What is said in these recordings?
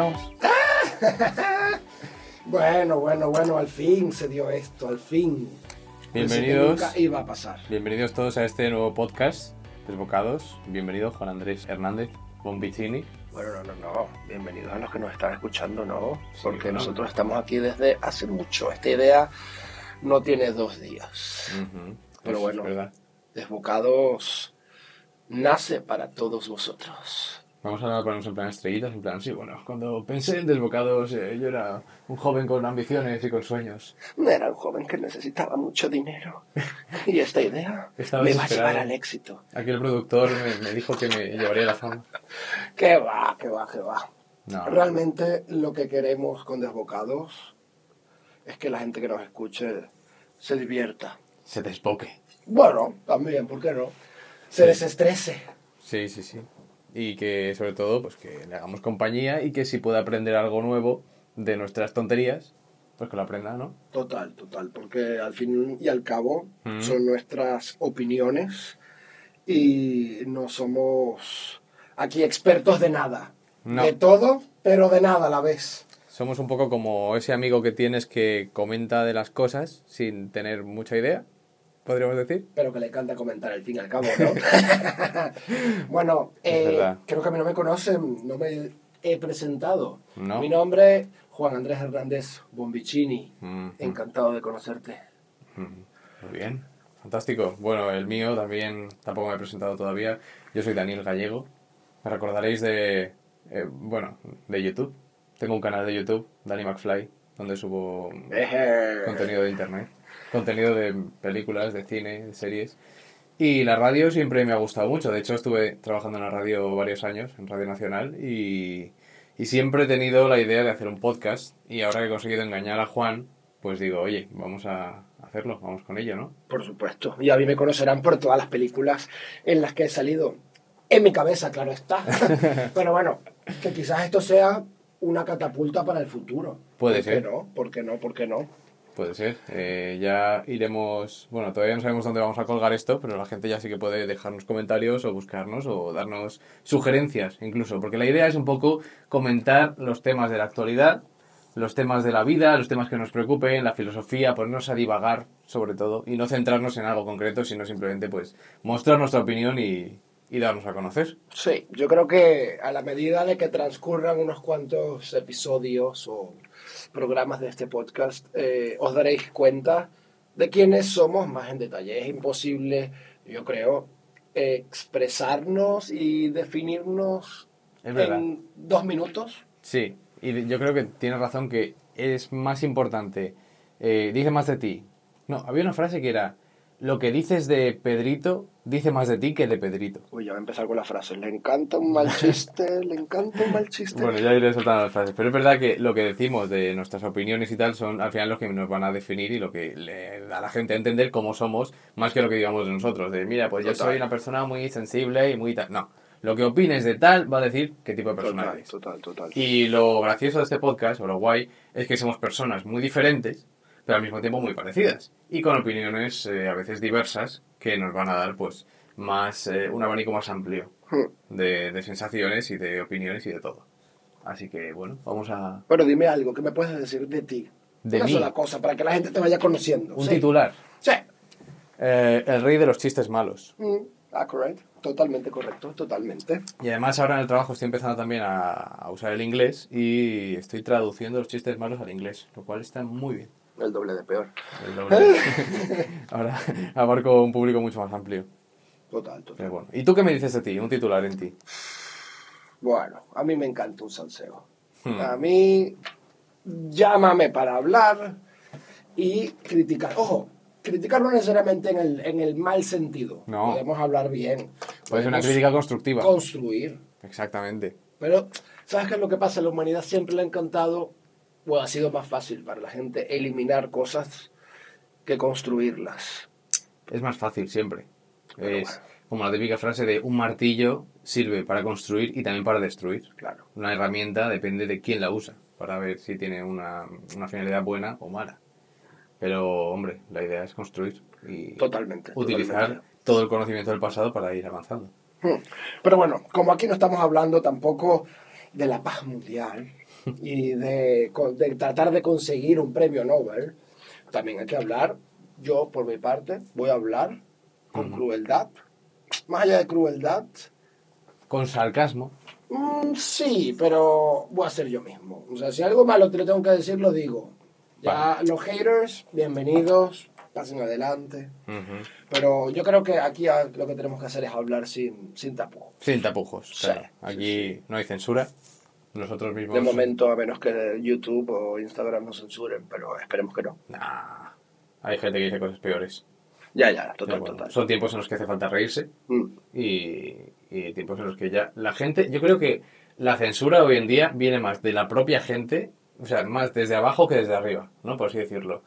estamos? Bueno, bueno, bueno, al fin se dio esto, al fin. Bienvenidos. nunca iba a pasar. Bienvenidos todos a este nuevo podcast, Desbocados. Bienvenido Juan Andrés Hernández Bombicini. Bueno, no, no, no. Bienvenidos a los que nos están escuchando, ¿no? Porque claro. nosotros estamos aquí desde hace mucho. Esta idea no tiene dos días. Pero eso bueno. Desbocados nace para todos vosotros. Vamos a ponernos en plan estrellitas, en plan, sí, bueno, cuando pensé en Desbocados, eh, yo era un joven con ambiciones y con sueños. Era un joven que necesitaba mucho dinero. Y esta idea Estaba me va a llevar al éxito. Aquí el productor me, me dijo que me llevaría la fama. Que va, que va, que va. No, Realmente lo que queremos con Desbocados es que la gente que nos escuche se divierta. se desboque. Bueno, también, ¿por qué no? Se desestrese. Sí, sí, sí. Y que sobre todo, pues que le hagamos compañía y que si puede aprender algo nuevo de nuestras tonterías, pues que lo aprenda, ¿no? Total, total, porque al fin y al cabo Mm. son nuestras opiniones y no somos aquí expertos de nada. No. De todo, pero de nada a la vez. Somos un poco como ese amigo que tienes que comenta de las cosas sin tener mucha idea, podríamos decir. Pero que le encanta comentar al fin y al cabo, ¿no? bueno, Es eh, creo que a mí no me conocen, no me he presentado. No. Mi nombre, Juan Andrés Hernández Bombicini. Mm, Encantado de conocerte. Muy bien, fantástico. Bueno, el mío también, tampoco me he presentado todavía. Yo soy Daniel Gallego. Me recordaréis de, eh, bueno, de YouTube. Tengo un canal de YouTube, Danny McFly, donde subo contenido de internet, contenido de películas, de cine, de series. Y la radio siempre me ha gustado mucho. De hecho, estuve trabajando en la radio varios años, en Radio Nacional, y, y siempre he tenido la idea de hacer un podcast. Y ahora que he conseguido engañar a Juan, pues digo, oye, vamos a hacerlo, vamos con ello, ¿no? Por supuesto. Y a mí me conocerán por todas las películas en las que he salido. En mi cabeza, claro está. Pero bueno, que quizás esto sea una catapulta para el futuro. Puede ¿Por ser. qué no? ¿Por qué no? ¿Por qué no? Puede ser. Eh, ya iremos. Bueno, todavía no sabemos dónde vamos a colgar esto, pero la gente ya sí que puede dejarnos comentarios o buscarnos o darnos sugerencias incluso. Porque la idea es un poco comentar los temas de la actualidad, los temas de la vida, los temas que nos preocupen, la filosofía, ponernos a divagar sobre todo y no centrarnos en algo concreto, sino simplemente pues mostrar nuestra opinión y, y darnos a conocer. Sí, yo creo que a la medida de que transcurran unos cuantos episodios o programas de este podcast, eh, os daréis cuenta de quiénes somos más en detalle. Es imposible, yo creo, eh, expresarnos y definirnos en dos minutos. Sí, y yo creo que tienes razón que es más importante, eh, dice más de ti. No, había una frase que era, lo que dices de Pedrito dice más de ti que de Pedrito. Uy, ya voy a empezar con la frase. Le encanta un mal chiste, le encanta un mal chiste. Bueno, ya iré soltando las frases, pero es verdad que lo que decimos de nuestras opiniones y tal son al final los que nos van a definir y lo que le da a la gente a entender cómo somos, más que lo que digamos de nosotros. De, mira, pues yo Total. soy una persona muy sensible y muy tal. No, lo que opines de tal va a decir qué tipo de persona total, eres. total, total. Y lo gracioso de este podcast, o lo guay, es que somos personas muy diferentes, pero al mismo tiempo muy parecidas. Y con opiniones eh, a veces diversas que nos van a dar, pues, más eh, un abanico más amplio Hmm. de, de sensaciones y de opiniones y de todo. Así que, bueno, vamos a... Pero dime algo, ¿qué me puedes decir de ti? De Una mí. sola cosa, para que la gente te vaya conociendo. Un Sí. titular. Sí. Eh, el rey de los chistes malos. Mm, accurate. Totalmente correcto, totalmente. Y además ahora en el trabajo estoy empezando también a, a usar el inglés y estoy traduciendo los chistes malos al inglés, lo cual está muy bien. El doble de peor. El doble. ahora abarco un público mucho más amplio. Total, total. Pero bueno. ¿Y tú qué me dices de ti? Un titular en ti. Bueno, a mí me encanta un salseo. Hmm. A mí, llámame para hablar y criticar. Ojo, criticar no necesariamente en el, en el mal sentido. No. Podemos hablar bien. Puede ser una crítica constructiva. Construir. Exactamente. Pero, ¿sabes qué es lo que pasa? A la humanidad siempre le ha encantado, o ha sido más fácil para la gente eliminar cosas que construirlas. Es más fácil siempre. Pero es bueno. como la típica frase de un martillo sirve para construir y también para destruir. Claro. Una herramienta depende de quién la usa, para ver si tiene una, una finalidad buena o mala. Pero, hombre, la idea es construir y Totalmente. utilizar totalmente. todo el conocimiento del pasado para ir avanzando. Hmm. Pero bueno, como aquí no estamos hablando tampoco de la paz mundial, y de, de tratar de conseguir un premio Nobel, también hay que hablar, yo por mi parte voy a hablar con crueldad, más allá de crueldad, Con sarcasmo. mm, sí, pero voy a ser yo mismo. O sea, si algo malo te lo tengo que decir, lo digo. Ya los haters, bienvenidos, pasen adelante. Ujú. Pero yo creo que aquí lo que tenemos que hacer es hablar sin, sin tapujos. Sin tapujos, Sí, claro. sí, Aquí no hay censura. Nosotros mismos. De momento, a menos que YouTube o Instagram nos censuren, pero esperemos que no. Nah. Hay gente que dice cosas peores. Ya, ya, total, bueno, total. son tiempos en los que hace falta reírse Mm. y, y tiempos en los que ya la gente. Yo creo que la censura hoy en día viene más de la propia gente, o sea, más desde abajo que desde arriba, ¿no? Por así decirlo.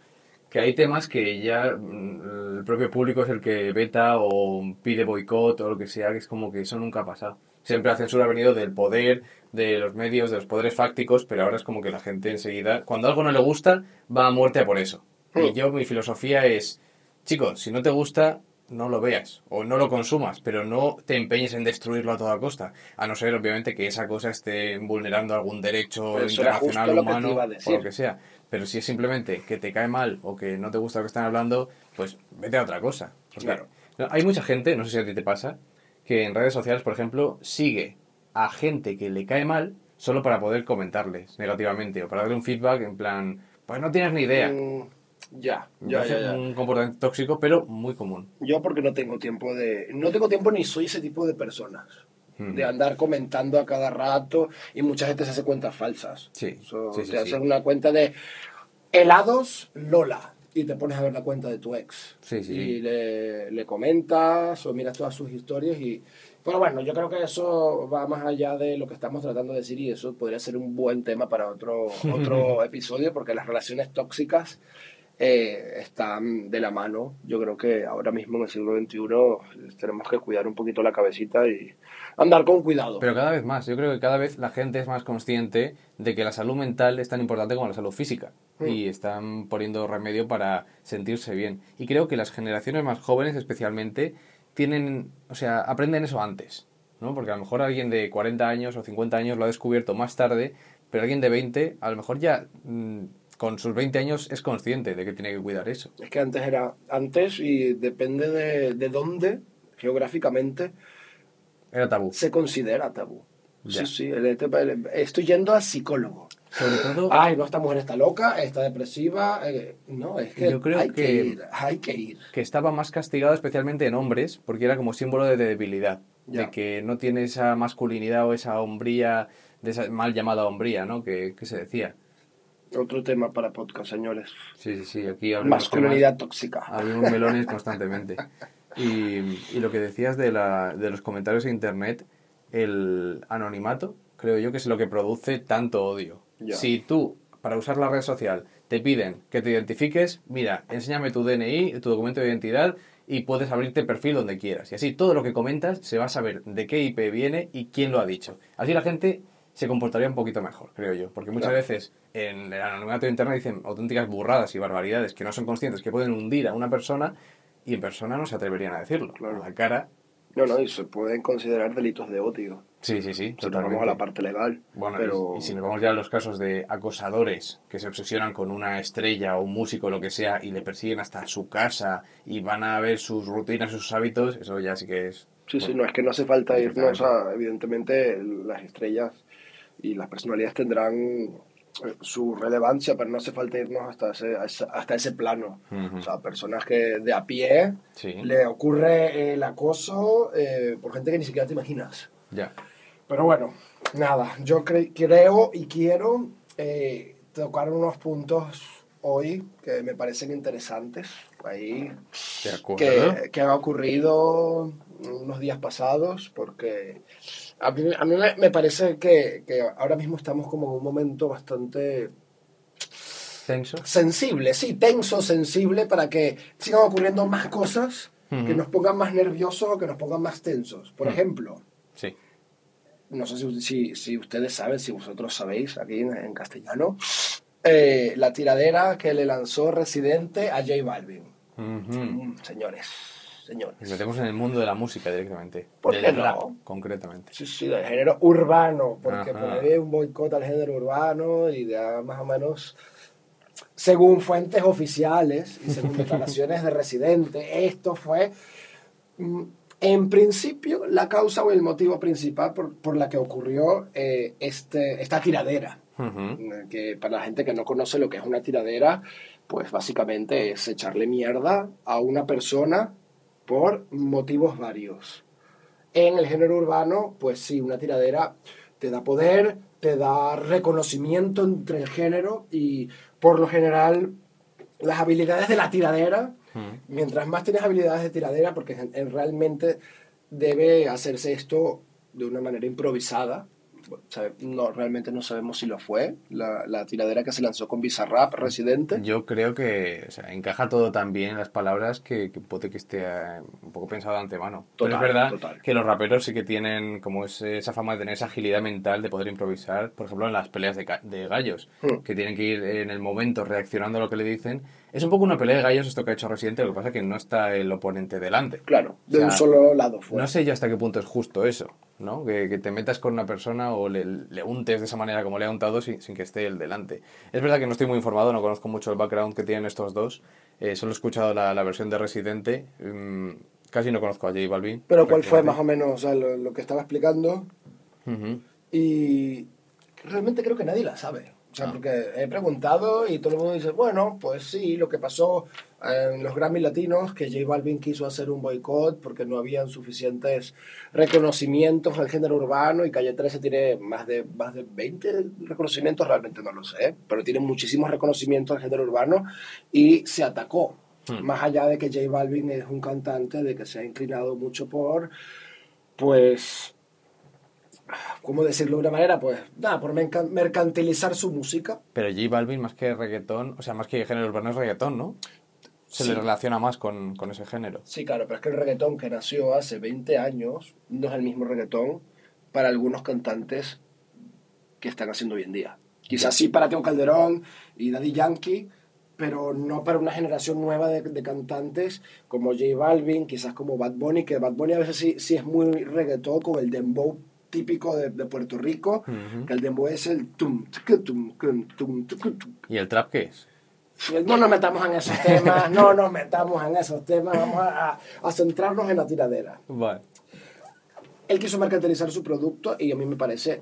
Que hay temas que ya mm, el propio público es el que veta o pide boicot o lo que sea, que es como que eso nunca ha pasado. Siempre la censura ha venido del poder, de los medios, de los poderes fácticos, pero ahora es como que la gente enseguida, cuando algo no le gusta, va a muerte a por eso. Y Mm. yo, mi filosofía es, chicos, si no te gusta, no lo veas o no lo consumas, pero no te empeñes en destruirlo a toda costa, a no ser obviamente que esa cosa esté vulnerando algún derecho internacional humano o lo que sea. Pero si es simplemente que te cae mal o que no te gusta lo que están hablando, pues vete a otra cosa. Porque Claro. hay mucha gente, no sé si a ti te pasa, que en redes sociales, por ejemplo, sigue a gente que le cae mal solo para poder comentarles negativamente o para darle un feedback en plan, pues no tienes ni idea. Mm, ya, ya, parece ya, ya. un comportamiento tóxico, pero muy común. Yo porque no tengo tiempo de... No tengo tiempo ni soy ese tipo de personas. Mm. De andar comentando a cada rato y mucha gente se hace cuentas falsas. Sí, So, sí, sí, te sí. haces una cuenta de helados Lola y te pones a ver la cuenta de tu ex. Sí, sí. Y le, le comentas o miras todas sus historias y... Pero bueno, yo creo que eso va más allá de lo que estamos tratando de decir y eso podría ser un buen tema para otro, otro episodio porque las relaciones tóxicas eh, están de la mano. Yo creo que ahora mismo en el siglo XXI tenemos que cuidar un poquito la cabecita y andar con cuidado. Pero cada vez más, yo creo que cada vez la gente es más consciente de que la salud mental es tan importante como la salud física. Mm. Y están poniendo remedio para sentirse bien. Y creo que las generaciones más jóvenes especialmente tienen, o sea, aprenden eso antes. ¿no? Porque a lo mejor alguien de 40 años o 50 años lo ha descubierto más tarde, pero alguien de 20 a lo mejor ya mm, con sus 20 años es consciente de que tiene que cuidar eso. Es que antes era antes y depende de, de dónde geográficamente Era tabú. se considera tabú. Ya. Sí, sí, el- el- estoy yendo a psicólogo. Sobre todo, Ay, no, esta mujer está loca, está depresiva. eh, no, es que Yo creo hay que... que- ir, hay que ir. que estaba más castigado especialmente en hombres, porque era como símbolo de debilidad, Ya. de que no tiene esa masculinidad o esa hombría, de esa mal llamada hombría, ¿no? Que, que se decía. Otro tema para podcast, señores. Sí, sí, sí, aquí Masculinidad tóxica. abrimos melones constantemente. Y, y lo que decías de, la, de los comentarios en internet, el anonimato, creo yo que es lo que produce tanto odio. Si tú, para usar la red social, te piden que te identifiques, mira, enséñame tu DNI, tu documento de identidad y puedes abrirte perfil donde quieras. Y así todo lo que comentas se va a saber de qué IP viene y quién lo ha dicho. Así la gente se comportaría un poquito mejor, creo yo. Porque muchas Claro. veces en el anonimato de internet dicen auténticas burradas y barbaridades que no son conscientes, que pueden hundir a una persona y en persona no se atreverían a decirlo. Claro. La cara, No, no, y se pueden considerar delitos de odio. sí, sí, sí, Si nos vamos a la parte legal. Bueno, pero y, si nos vamos ya a los casos de acosadores que se obsesionan con una estrella o un músico o lo que sea y le persiguen hasta su casa y van a ver sus rutinas, sus hábitos, eso ya sí que es... Sí, sí, no es que no hace falta irnos a, evidentemente, las estrellas y las personalidades tendrán eh, su relevancia, pero no hace falta irnos hasta ese, hasta ese plano. Ujú. O sea, personas que de a pie Sí, le ocurre el acoso eh, por gente que ni siquiera te imaginas. ya. Pero bueno, nada, yo cre- creo y quiero eh, tocar unos puntos hoy que me parecen interesantes. Ahí que, que han ocurrido unos días pasados, porque a mí, a mí me, me parece que, que ahora mismo estamos como en un momento bastante Tenso. sensible, sí, tenso, sensible, para que sigan ocurriendo más cosas que Ujú. nos pongan más nerviosos o que nos pongan más tensos. Por Mm. ejemplo, Sí. no sé si, si, si ustedes saben, si vosotros sabéis, aquí en, en castellano, eh, la tiradera que le lanzó Residente a J Balvin. Ujú. Mm, señores, señores. Nos metemos en el mundo de la música directamente. ¿Por del qué no? rap, concretamente. Sí, sí, del género urbano, porque Ajá. por ahí hay un boicot al género urbano y ya más o menos, según fuentes oficiales y según declaraciones de residente, esto fue mm, en principio la causa o el motivo principal por, por la que ocurrió eh, este, esta tiradera. Ujú. Que para la gente que no conoce lo que es una tiradera, pues básicamente es echarle mierda a una persona por motivos varios. En el género urbano, pues sí, una tiradera te da poder, te da reconocimiento entre el género y por lo general las habilidades de la tiradera, Ujú. mientras más tienes habilidades de tiradera, porque en- en- realmente debe hacerse esto de una manera improvisada. Sabe- No, realmente no sabemos si lo fue, la, la tiradera que se lanzó con Bizarrap, Residente. Yo creo que o sea, encaja todo tan bien en las palabras que, que puede que esté eh, un poco pensado de antemano. Pero Total, es verdad total. que los raperos sí que tienen como ese- esa fama de tener esa agilidad mental de poder improvisar, por ejemplo, en las peleas de, de gallos, Hmm. que tienen que ir en el momento reaccionando a lo que le dicen. Es un poco una pelea de gallos esto que ha hecho Residente, lo que pasa es que no está el oponente delante. Claro, de O sea, un solo lado fue. No sé yo hasta qué punto es justo eso, ¿no? Que, que te metas con una persona o le, le untes de esa manera como le ha untado sin, sin que esté el delante. Es verdad que no estoy muy informado, no conozco mucho el background que tienen estos dos. Eh, solo he escuchado la, la versión de Residente. mm, casi no conozco a J Balvin. Pero cuál fue más o menos o sea, lo, lo que estaba explicando y realmente creo que nadie la sabe. O sea, Ah. porque he preguntado y todo el mundo dice, bueno, pues sí, lo que pasó en los Grammy Latinos, que J Balvin quiso hacer un boicot porque no habían suficientes reconocimientos al género urbano y Calle 13 tiene más de, más de 20 reconocimientos, realmente no lo sé, pero tiene muchísimos reconocimientos al género urbano y se atacó. Hmm. Más allá de que J Balvin es un cantante, de que se ha inclinado mucho por, pues, ¿cómo decirlo de una manera? Pues nada, por merca- mercantilizar su música. Pero J Balvin, más que reggaetón, o sea, más que género urbano, es reggaetón, ¿no? Se Sí. le relaciona más con, con ese género. Sí, claro, pero es que el reggaetón que nació hace 20 años no es el mismo reggaetón para algunos cantantes que están haciendo hoy en día. Quizás sí para Teo Calderón y Daddy Yankee, pero no para una generación nueva de, de cantantes como J Balvin, quizás como Bad Bunny, que Bad Bunny a veces sí, sí es muy reggaetón con el dembow típico de, de Puerto Rico, que el dembow es el tum, tum, tum, tum, tucu, tum. ¿Y el trap qué es? No nos metamos en esos temas, no nos metamos en esos temas, vamos a, a- a centrarnos en la tiradera. Vale. Él quiso mercantilizar su producto y a mí me parece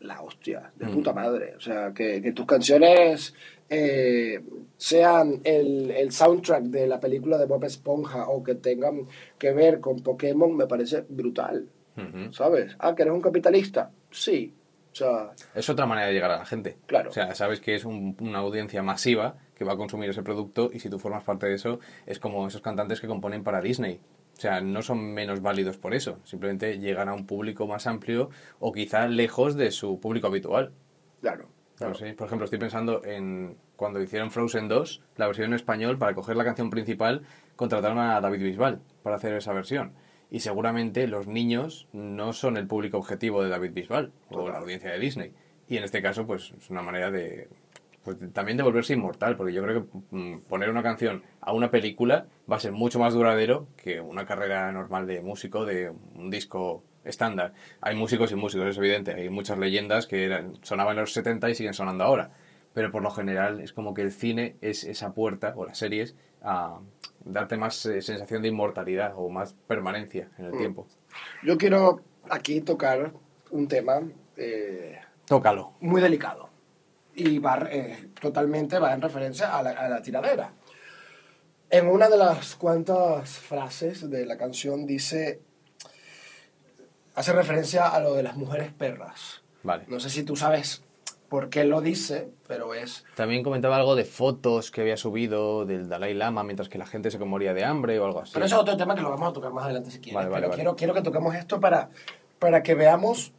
la hostia, de Mm. puta madre. O sea, que, que tus canciones eh, sean el, el soundtrack de la película de Bob Esponja o que tengan que ver con Pokémon me parece brutal, ¿sabes? Ah, que eres un capitalista, sí. O sea, Es otra manera de llegar a la gente. Claro. O sea, sabes que es un- una audiencia masiva que va a consumir ese producto y si tú formas parte de eso, es como esos cantantes que componen para Disney. O sea, no son menos válidos por eso. Simplemente llegan a un público más amplio o quizá lejos de su público habitual. claro. No claro. sé. Por ejemplo, estoy pensando en cuando hicieron Frozen 2, la versión en español, para coger la canción principal, contrataron a David Bisbal para hacer esa versión. Y seguramente los niños no son el público objetivo de David Bisbal o la audiencia de Disney. Y en este caso, pues es una manera de. Pues, también de volverse inmortal, porque yo creo que mm, poner una canción a una película va a ser mucho más duradero que una carrera normal de músico, de un disco estándar. Hay músicos y músicos, es evidente. Hay muchas leyendas que eran- sonaban en los 70 y siguen sonando ahora. Pero por lo general es como que el cine es esa puerta, o las series, a darte más eh, sensación de inmortalidad o más permanencia en el Mm. tiempo. Yo quiero aquí tocar un tema eh, Tócalo. muy delicado y va eh, totalmente va en referencia a la, a la tiradera. En una de las cuantas frases de la canción dice, hace referencia a lo de las mujeres perras. Vale. No sé si tú sabes por qué lo dice, pero es... También comentaba algo de fotos que había subido del Dalai Lama mientras que la gente se moría de hambre o algo así. Pero eso es otro tema que lo vamos a tocar más adelante si quieres. Vale, vale, pero vale. Quiero, quiero que toquemos esto para, para que veamos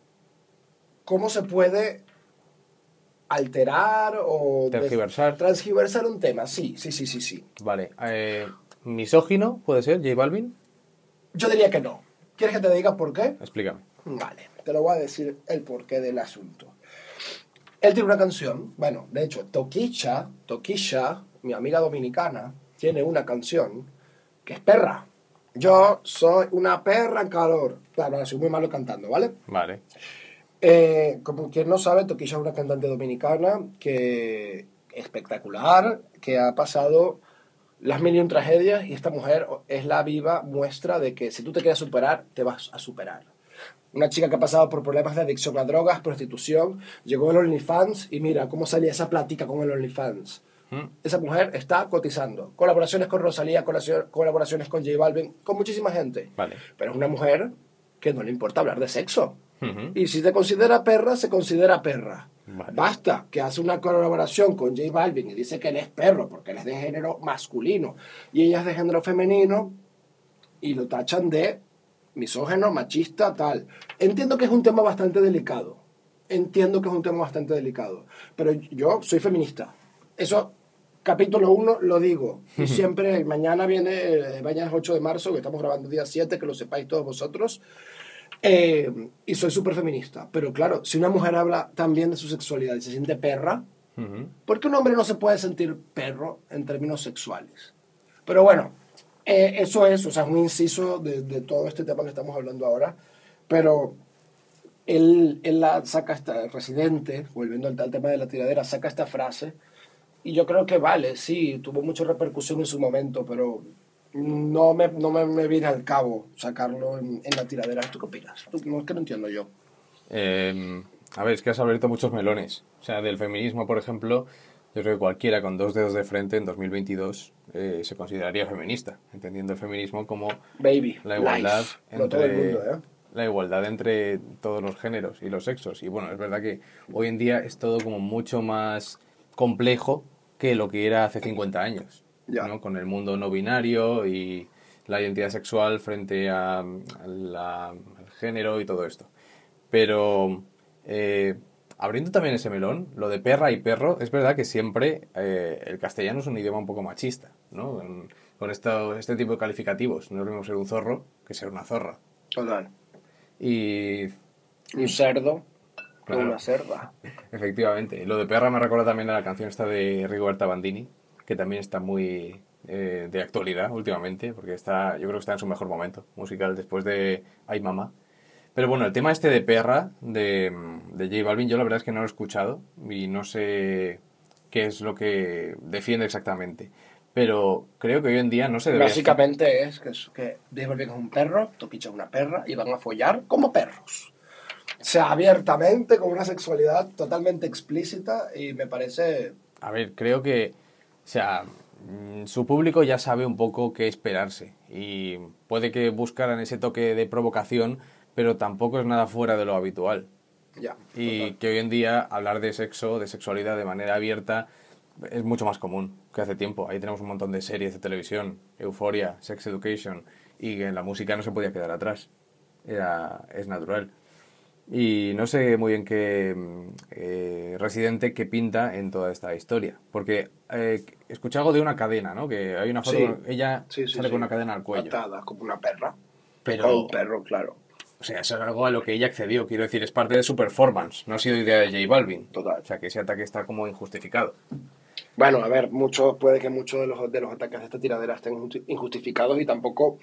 cómo se puede alterar o... Tergiversar. Transgiversar un tema, sí, sí, sí, sí, sí. Vale. Eh, ¿Misógino puede ser, J Balvin? Yo diría que no. ¿Quieres que te diga por qué? Explícame. Vale, te lo voy a decir el porqué del asunto. Él tiene una canción, bueno, de hecho, Toquicha, Toquisha, mi amiga dominicana, tiene una canción que es perra. Yo soy una perra en calor. Claro, soy muy malo cantando, ¿vale? Vale. Eh, como quien no sabe, Toquilla es una cantante dominicana que espectacular, que ha pasado las mil y un tragedias y esta mujer es la viva muestra de que si tú te quieres superar, te vas a superar. Una chica que ha pasado por problemas de adicción a drogas, prostitución, llegó al OnlyFans y mira cómo salía esa plática con el OnlyFans. Mm. Esa mujer está cotizando. Colaboraciones con Rosalía, colaboraciones con J Balvin, con muchísima gente. Vale. Pero es una mujer que no le importa hablar de sexo. Y si te considera perra, se considera perra. Vale. Basta que hace una colaboración con J Balvin y dice que él es perro porque él es de género masculino y ella es de género femenino y lo tachan de misógeno, machista, tal. Entiendo que es un tema bastante delicado. Entiendo que es un tema bastante delicado. Pero yo soy feminista. Eso, capítulo 1, lo digo. Y siempre, mañana viene, eh, mañana es 8 de marzo, que estamos grabando día 7, que lo sepáis todos vosotros. Eh, y soy súper feminista. Pero claro, si una mujer habla también de su sexualidad y se siente perra. ¿por qué un hombre no se puede sentir perro en términos sexuales? Pero bueno, eh, eso es, o sea, es un inciso de, todo este tema que estamos hablando ahora. Pero él, él la saca esta, residente, volviendo al, al tema de la tiradera, saca esta frase. Y yo creo que vale, sí, tuvo mucha repercusión en su momento, pero no me, no me, viene al cabo sacarlo en, en la tiradera. ¿Tú qué opinas? No es que no entiendo yo. Eh, a ver, es que has abierto muchos melones. O sea, del feminismo, por ejemplo, yo creo que cualquiera con dos dedos de frente en 2022 eh, se consideraría feminista, entendiendo el feminismo como Baby. la igualdad life. No entre mundo, ¿eh? la igualdad entre todos los géneros y los sexos. Y bueno, es verdad que hoy en día es todo como mucho más complejo que lo que era hace 50 años, Ya. ¿no? Con el mundo no binario y la identidad sexual frente a, a la- al género y todo esto. Pero eh, abriendo también ese melón, lo de perra y perro, es verdad que siempre eh, el castellano es un idioma un poco machista, ¿no? Con, con esto- este tipo de calificativos. No es lo mismo ser un zorro que ser una zorra. Total. Y Un cerdo Claro. una cerda. efectivamente, lo de perra me recuerda también a la canción esta de Rigoberta Bandini, que también está muy eh, de actualidad últimamente, porque está, yo creo que está en su mejor momento musical después de Ay Mamá. Pero bueno, el tema este de perra de, de J Balvin, yo la verdad es que no lo he escuchado y no sé qué es lo que defiende exactamente. Pero creo que hoy en día no se debería... Básicamente es que, es que J Balvin es un perro, Toquicha es una perra y van a follar como perros. O sea, abiertamente, con una sexualidad totalmente explícita y me parece... A ver, creo que, o sea, mm, su público ya sabe un poco qué esperarse y puede que buscaran ese toque de provocación, pero tampoco es nada fuera de lo habitual. Ya. Y total. que hoy en día hablar de sexo, de sexualidad de manera abierta es mucho más común que hace tiempo. Ahí tenemos un montón de series de televisión, Euforia, Sex Education, y en la música no se podía quedar atrás. Era, es natural. Y no sé muy bien qué eh, residente que pinta en toda esta historia. Porque eh, escuché algo de una cadena, ¿no? Que hay una foto, Sí. con- ella Sí, sí, sale con una cadena al cuello. Atada como una perra. Pero- Como un perro, claro. O sea, eso es algo a lo que ella accedió. Quiero decir, es parte de su performance. No ha sido idea de J Balvin. Total. O sea, que ese ataque está como injustificado. Bueno, a ver, mucho, puede que muchos de los, de los ataques de esta tiradera estén injusti- injustificados y tampoco...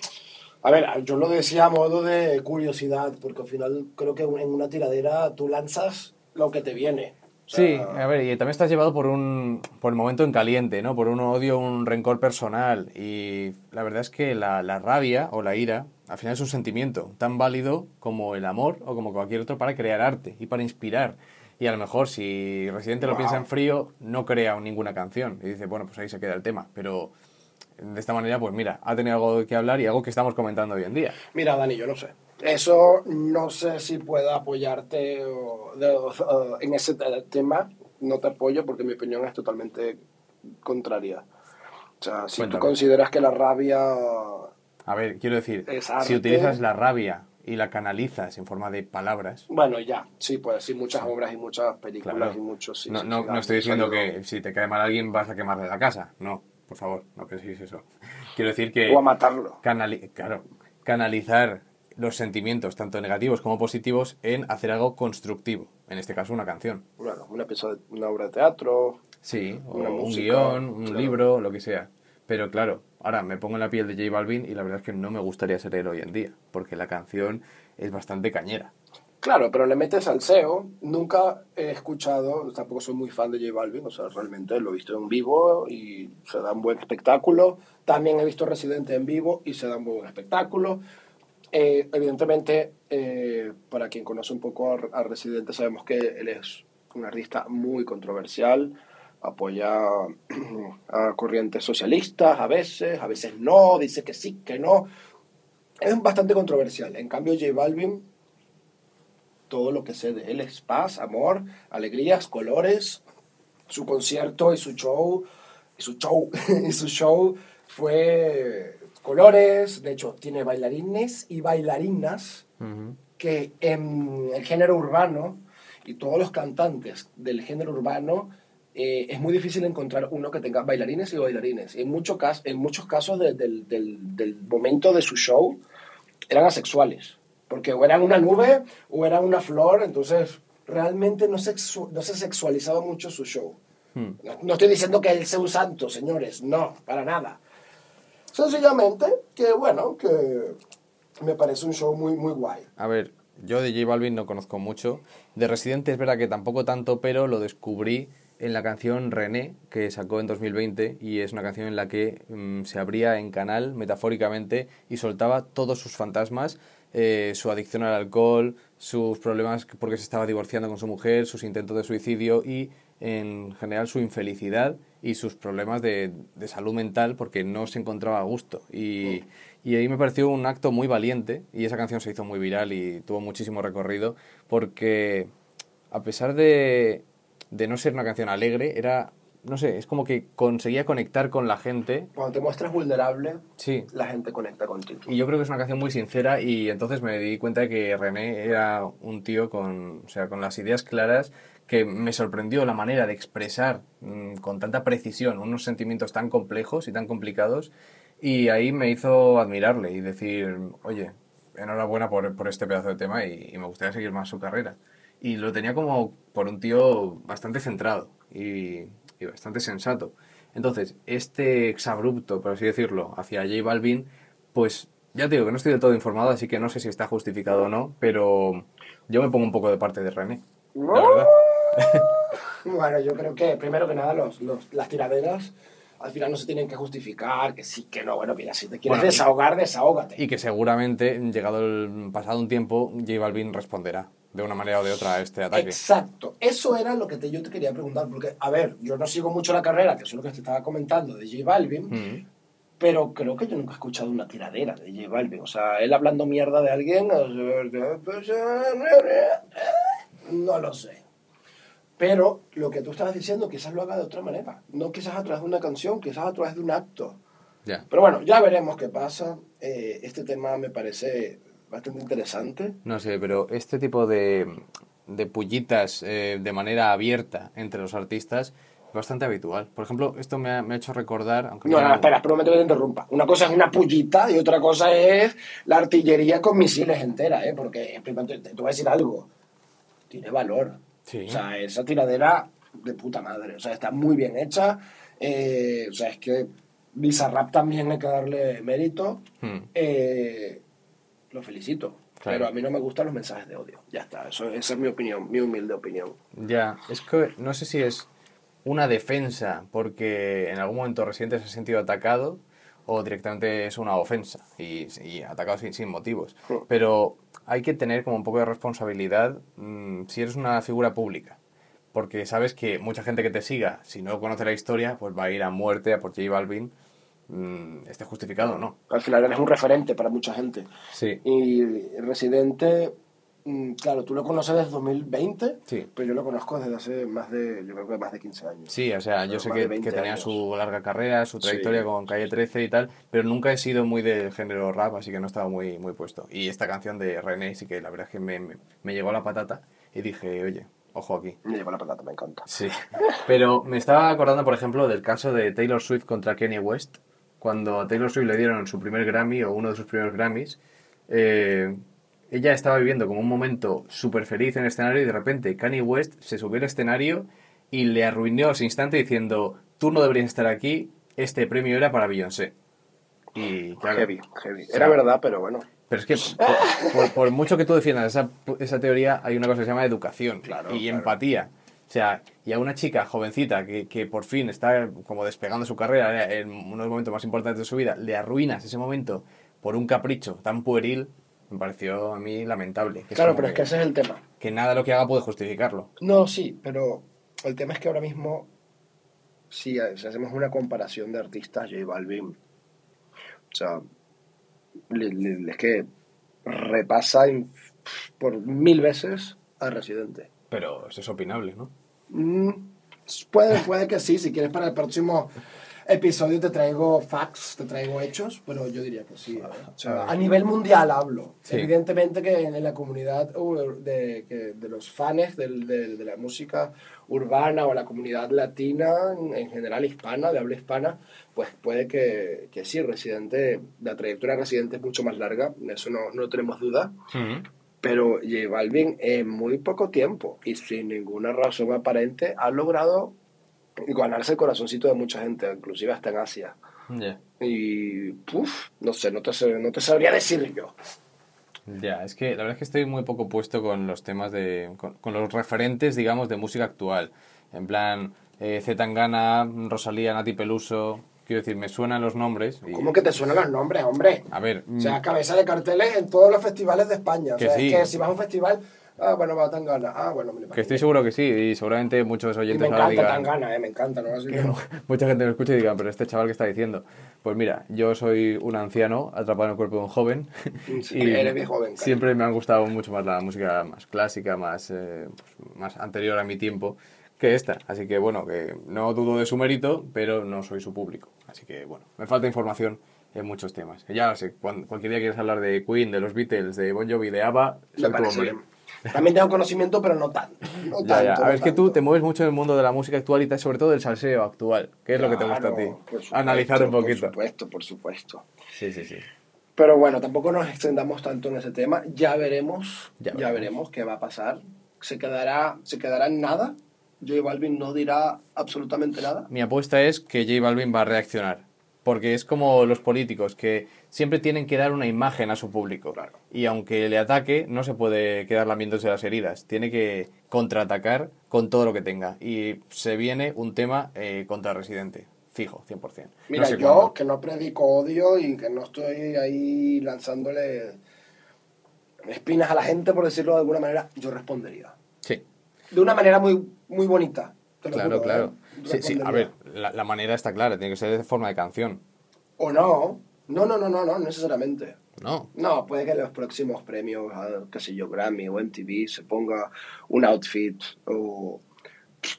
A ver, yo lo decía a modo de curiosidad, porque al final creo que en una tiradera tú lanzas lo que te viene. O sea, Sí, a ver, y también estás llevado por un por el momento en caliente, ¿no? Por un odio, un rencor personal. Y la verdad es que la, la rabia o la ira, al final es un sentimiento tan válido como el amor o como cualquier otro para crear arte y para inspirar. Y a lo mejor si Residente lo Wow. piensa en frío, no crea ninguna canción. Y dice, bueno, pues ahí se queda el tema. Pero de esta manera, pues mira, ha tenido algo que hablar y algo que estamos comentando hoy en día. Mira, Dani, yo no sé. Eso no sé si puedo apoyarte o- de- o- en ese te- tema. No te apoyo porque mi opinión es totalmente contraria. O sea, si Cuéntame. tú consideras que la rabia... A ver, quiero decir, si utilizas la rabia y la canalizas en forma de palabras, Bueno, ya, sí, pues sí, muchas obras y muchas películas Claro. y muchos... sí, no, sí, no, sí, no estoy diciendo que si te cae mal alguien vas a quemarle la casa. No, por favor, no penséis eso. Quiero decir que O a matarlo. canali- claro, canalizar los sentimientos, tanto negativos como positivos, en hacer algo constructivo. En este caso, una canción. Bueno, un episodio, una obra de teatro. Sí, o Una un música, guion, un claro. libro, lo que sea. Pero claro, ahora me pongo en la piel de J Balvin y la verdad es que no me gustaría ser él hoy en día, porque la canción es bastante cañera. Claro, pero le metes al SEO. Nunca he escuchado, tampoco soy muy fan de J Balvin, o sea, realmente lo he visto en vivo y se da un buen espectáculo. También he visto Residente en vivo y se da un buen espectáculo. Eh, evidentemente, eh, para quien conoce un poco a, a Residente, sabemos que él es un artista muy controversial, apoya a corrientes socialistas a veces, a veces no, dice que sí, que no. Es bastante controversial. En cambio, J Balvin, todo lo que sé de él es paz, amor, alegrías, colores. Su concierto y su show, y su show, y su show fue colores. De hecho, tiene bailarines y bailarinas que en el género urbano y todos los cantantes del género urbano eh, es muy difícil encontrar uno que tenga bailarines y bailarines. En, mucho cas en muchos casos de- del, del- del momento de su show eran asexuales, porque o eran una nube o eran una flor, entonces realmente no, sexu- no se sexualizaba mucho su show. Hmm. No, no estoy diciendo que él sea un santo, señores, no, para nada. Sencillamente que, bueno, que me parece un show muy, muy guay. A ver, yo de J Balvin no conozco mucho. De Residente es verdad que tampoco tanto, pero lo descubrí en la canción René, que sacó en 2020, y es una canción en la que mm, se abría en canal, metafóricamente, y soltaba todos sus fantasmas, eh, su adicción al alcohol, sus problemas porque se estaba divorciando con su mujer, sus intentos de suicidio y, en general, su infelicidad y sus problemas de, de salud mental porque no se encontraba a gusto. Y, y ahí me pareció un acto muy valiente y esa canción se hizo muy viral y tuvo muchísimo recorrido porque a pesar de, de no ser una canción alegre, era, no sé, es como que conseguía conectar con la gente. Cuando te muestras vulnerable, Sí. la gente conecta contigo. Y yo creo que es una canción muy sincera y entonces me di cuenta de que René era un tío con, o sea, con las ideas claras que me sorprendió la manera de expresar mm, con tanta precisión unos sentimientos tan complejos y tan complicados y ahí me hizo admirarle y decir, oye, enhorabuena por, por este pedazo de tema y, y me gustaría seguir más su carrera. Y lo tenía como por un tío bastante centrado y, y bastante sensato. Entonces, este exabrupto, por así decirlo, hacia J Balvin, pues ya te digo que no estoy del todo informado, así que no sé si está justificado o no, pero yo me pongo un poco de parte de René. La verdad. Bueno, yo creo que primero que nada los, los- las tiraderas al final no se tienen que justificar, que sí, que no. Bueno, mira, si te quieres Bueno, desahogar, desahógate. Y que seguramente, llegado el pasado un tiempo, J Balvin responderá de una manera o de otra a este ataque. Exacto, eso era lo que te- yo te quería preguntar, porque, a ver, yo no sigo mucho la carrera, que es lo que te estaba comentando de J Balvin, Mm. pero creo que yo nunca he escuchado una tiradera de J Balvin. O sea, él hablando mierda de alguien, no lo sé. Pero lo que tú estabas diciendo, quizás lo haga de otra manera. No quizás a través de una canción, quizás a través de un acto. Ya. Pero bueno, ya veremos qué pasa. Eh, este tema me parece bastante interesante. No sé, pero este tipo de, de pullitas eh, de manera abierta entre los artistas es bastante habitual. Por ejemplo, esto me ha, me ha hecho recordar... Aunque No, no, espera, espera un que te interrumpa. Una cosa es una pullita y otra cosa es la artillería con misiles entera, ¿eh? Porque, primero, te, te voy a decir algo. Tiene valor. Sí. O sea, esa tiradera de puta madre. O sea, está muy bien hecha. Eh, o sea, es que Bizarrap también hay que darle mérito. Hmm. Eh, lo felicito. Claro. Pero a mí no me gustan los mensajes de odio. Ya está. Eso, esa es mi opinión, mi humilde opinión. Ya, es que no sé si es una defensa porque en algún momento Residente se ha sentido atacado o directamente es una ofensa y, y atacado sin, sin motivos. Pero hay que tener como un poco de responsabilidad mm, si eres una figura pública. Porque sabes que mucha gente que te siga, si no conoce la historia, pues va a ir a muerte a por J Balvin, mm, esté justificado o no. Al final eres un referente para mucha gente. Sí. Y Residente, claro, tú lo conoces desde 2020, Sí. pero yo lo conozco desde hace más de, yo creo que más de 15 años. Sí, o sea, yo sé que, de 20 que tenía años. su larga carrera, su trayectoria Sí. con Calle 13 y tal, pero nunca he sido muy del género rap, así que no estaba muy, muy puesto. Y esta canción de René sí que la verdad es que me, me, me llegó a la patata y dije, oye, ojo aquí. Me llevo la patata, me encanta. Sí, pero me estaba acordando, por ejemplo, del caso de Taylor Swift contra Kanye West, cuando a Taylor Swift le dieron su primer Grammy o uno de sus primeros Grammys. eh, ella estaba viviendo como un momento súper feliz en el escenario y de repente Kanye West se subió al escenario y le arruinó ese instante diciendo, tú no deberías estar aquí, este premio era para Beyoncé. Y claro, Heavy, heavy. sea, Era verdad, pero bueno. Pero es que por, por- por mucho que tú defiendas esa, esa teoría, hay una cosa que se llama educación Claro, y claro. empatía. O sea, y a una chica jovencita que, que por fin está como despegando su carrera en uno de los momentos más importantes de su vida, le arruinas ese momento por un capricho tan pueril, me pareció a mí lamentable. Que Claro, pero es que ese es el tema. que nada de lo que haga puede justificarlo. No, sí, pero el tema es que ahora mismo, si, hacemos una comparación de artistas, J Balvin, o sea, es que repasa por mil veces a Residente. Pero eso es opinable, ¿no? Mm, puede, puede que sí, si quieres para el próximo episodio te traigo facts, te traigo hechos, pero yo diría que sí. ¿eh? O sea, a nivel mundial hablo. Sí. Evidentemente que en la comunidad uh, de, de los fans del- de, de la música urbana o la comunidad latina, en, en general hispana, de habla hispana, pues puede que, que sí, Residente, la trayectoria de Residente es mucho más larga, de eso no, no tenemos duda. Pero J Balvin en muy poco tiempo y sin ninguna razón aparente ha logrado ganarse el corazoncito de mucha gente, inclusive hasta en Asia. Ya. Y, puf, no sé, no te, no te sabría decir yo. Ya, es que la verdad es que estoy muy poco puesto con los temas de. con, con los referentes, digamos, de música actual. En plan, eh, Zetangana, Rosalía, Nati Peluso. Quiero decir, me suenan los nombres. y- ¿Cómo que te suenan los nombres, hombre? A ver, O sea, mm, cabeza de carteles en todos los festivales de España. O Que sea, sí. es que si vas a un festival, ah, bueno, va Tangana. Ah, bueno, me lo que estoy seguro que sí, y seguramente muchos Y oyentes me ahora encanta digan. Tangana, eh, me encanta, ¿no? Así que- Mucha gente me escucha y diga, pero este chaval que está diciendo. Pues mira, yo soy un anciano atrapado en el cuerpo de un joven. Sí, eres bien joven, siempre me han gustado mucho más la música más clásica, más, eh, pues, más anterior a mi tiempo que esta. Así que bueno, que no dudo de su mérito, pero no soy su público. Así que bueno, me falta información en muchos temas. Ya lo sé, cualquier día quieres hablar de Queen, de los Beatles, de Bon Jovi, de ABBA, Me soy tu hombre. También tengo conocimiento, pero no tanto. No Ya, ya. tanto, A no ver, es que tú te mueves mucho en el mundo de la música actual y sobre todo del salseo actual. ¿Qué es lo que te gusta a ti? Claro, supuesto, Analizar un poquito. Por supuesto, por supuesto. Sí, sí, sí. Pero bueno, tampoco nos extendamos tanto en ese tema. Ya veremos, Ya ya, veremos. veremos. qué va a pasar. ¿Se quedará, ¿Se quedará en nada? J Balvin no dirá absolutamente nada. Mi apuesta es que J Balvin va a reaccionar. Porque es como los políticos, que siempre tienen que dar una imagen a su público. Claro. Y aunque le ataque, no se puede quedar lamiéndose las heridas. Tiene que contraatacar con todo lo que tenga. Y se viene un tema eh, contra Residente. Fijo, 100%. Mira, no sé yo cuándo. que no predico odio y que no estoy ahí lanzándole espinas a la gente, por decirlo de alguna manera, yo respondería. Sí. De una manera muy, muy bonita. te lo Claro, juro, claro. ¿eh? Sí, sí, a ver, la, la manera está clara, tiene que ser de forma de canción. O no. No, no, no, no, no, necesariamente. No. No, puede que en los próximos premios, a, qué sé yo, Grammy o MTV se ponga un outfit o,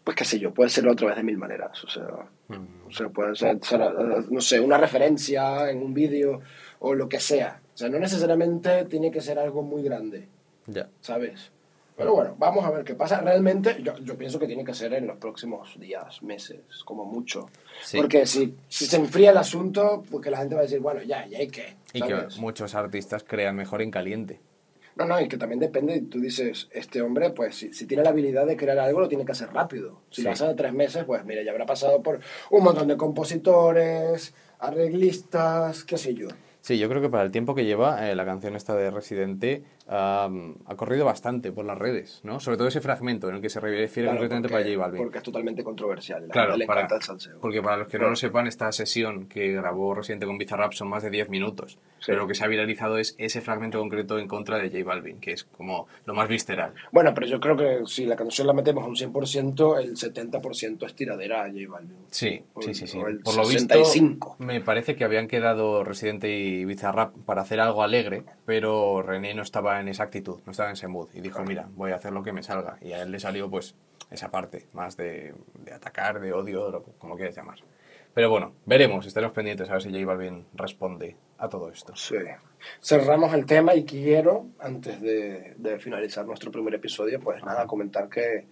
pues qué sé yo, puede ser otra vez de mil maneras. O sea, Mm. o sea puede ser, eh, no sé, una referencia en un vídeo o lo que sea. O sea, no necesariamente tiene que ser algo muy grande, Ya. ¿sabes? Pero bueno, vamos a ver qué pasa. Realmente, yo, yo pienso que tiene que ser en los próximos días, meses, como mucho. Sí. Porque si, si se enfría el asunto, porque la gente va a decir, bueno, ya, ya hay que. Y que muchos artistas crean mejor en caliente. No, no, y que también depende, tú dices, este hombre, pues si, si tiene la habilidad de crear algo, lo tiene que hacer rápido. Si Sí. lo hace de tres meses, pues mira, ya habrá pasado por un montón de compositores, arreglistas, qué sé yo. Sí, yo creo que para el tiempo que lleva, eh, la canción esta de Residente am, ha corrido bastante por las redes, ¿no? Sobre todo ese fragmento en el que se refiere Claro, concretamente para J Balvin. Porque es totalmente controversial. La Claro, le para- el salseo. porque para los que no lo sepan, esta sesión que grabó Residente con Bizarrap son más de 10 minutos. Sí. Pero lo que se ha viralizado es ese fragmento concreto en contra de J Balvin, que es como lo más visceral. Bueno, pero yo creo que si la canción la metemos a un 100%, el 70% es tiradera a J Balvin. Sí, O sí, sí, sí. o el Por lo 65. visto, me parece que habían quedado Residente y Bizarrap para hacer algo alegre, pero René no estaba en esa actitud, no estaba en ese mood. Y dijo, mira, voy a hacer lo que me salga. Y a él le salió, pues, esa parte, más de, de atacar, de odio, lo- como quieras llamar. Pero bueno, veremos, estaremos pendientes a ver si J Balvin responde a todo esto. Sí. Cerramos el tema y quiero, antes de, de finalizar nuestro primer episodio, pues nada, comentar que,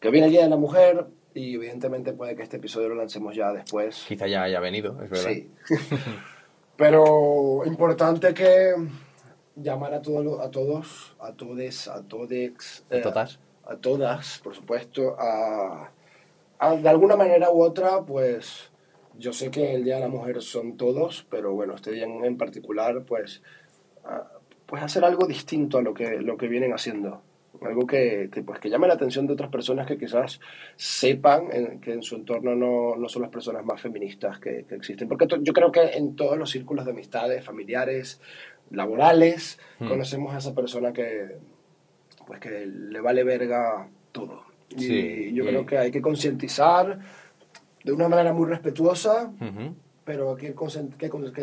que viene el Día de la Mujer y evidentemente puede que este episodio lo lancemos ya después. Quizá ya haya venido, es verdad. Sí. Pero importante que llamar a, todo, a todos, a todes, a todex, ¿A eh, todas? a todas, por supuesto, a, a, de alguna manera u otra, pues yo sé que el Día de la Mujer son todos, pero bueno, este día en, en particular, pues, ah, pues hacer algo distinto a lo que, lo que vienen haciendo. Algo que, que, pues, que llame la atención de otras personas que quizás sepan en- que en su entorno no, no son las personas más feministas que, que existen. Porque to- yo creo que en todos los círculos de amistades, familiares, laborales, Hmm. conocemos a esa persona que, pues, que le vale verga todo. Y Sí, yo creo que hay que concientizar de una manera muy respetuosa, Ujú. pero hay que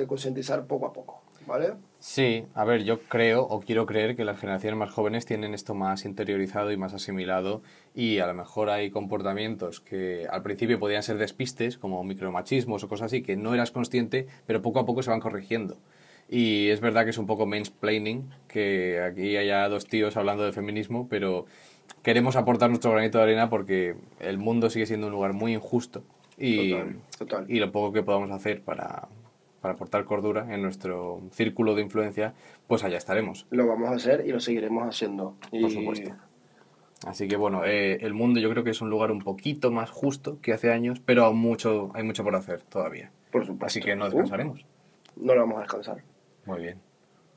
concientizar poco a poco, ¿vale? Sí, a ver, yo creo o quiero creer que las generaciones más jóvenes tienen esto más interiorizado y más asimilado y a lo mejor hay comportamientos que al principio podían ser despistes, como micromachismos o cosas así, que no eras consciente, pero poco a poco se van corrigiendo. Y es verdad que es un poco mansplaining, que aquí haya dos tíos hablando de feminismo, pero queremos aportar nuestro granito de arena porque el mundo sigue siendo un lugar muy injusto y, Total, total. y lo poco que podamos hacer para, para aportar cordura en nuestro círculo de influencia, pues allá estaremos. Lo vamos a hacer y lo seguiremos haciendo. Y- Por supuesto. Así que bueno, eh, el mundo yo creo que es un lugar un poquito más justo que hace años, pero aún mucho, hay mucho por hacer todavía. Por supuesto. Así que no Uh, descansaremos. no lo vamos a descansar. Muy bien.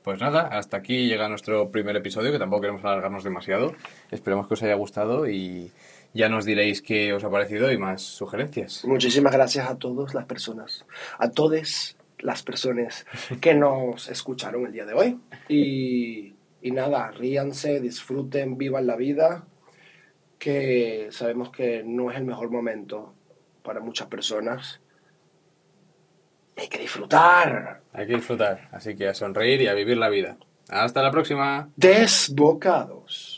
Pues nada, hasta aquí llega nuestro primer episodio, que tampoco queremos alargarnos demasiado. Esperemos que os haya gustado y ya nos diréis qué os ha parecido y más sugerencias. Muchísimas gracias a todas las personas, a todas las personas que nos escucharon el día de hoy. Y, y nada, ríanse, disfruten, vivan la vida, que sabemos que no es el mejor momento para muchas personas. Hay que disfrutar. Hay que disfrutar, así que a sonreír y a vivir la vida. Hasta la próxima. Desbocados.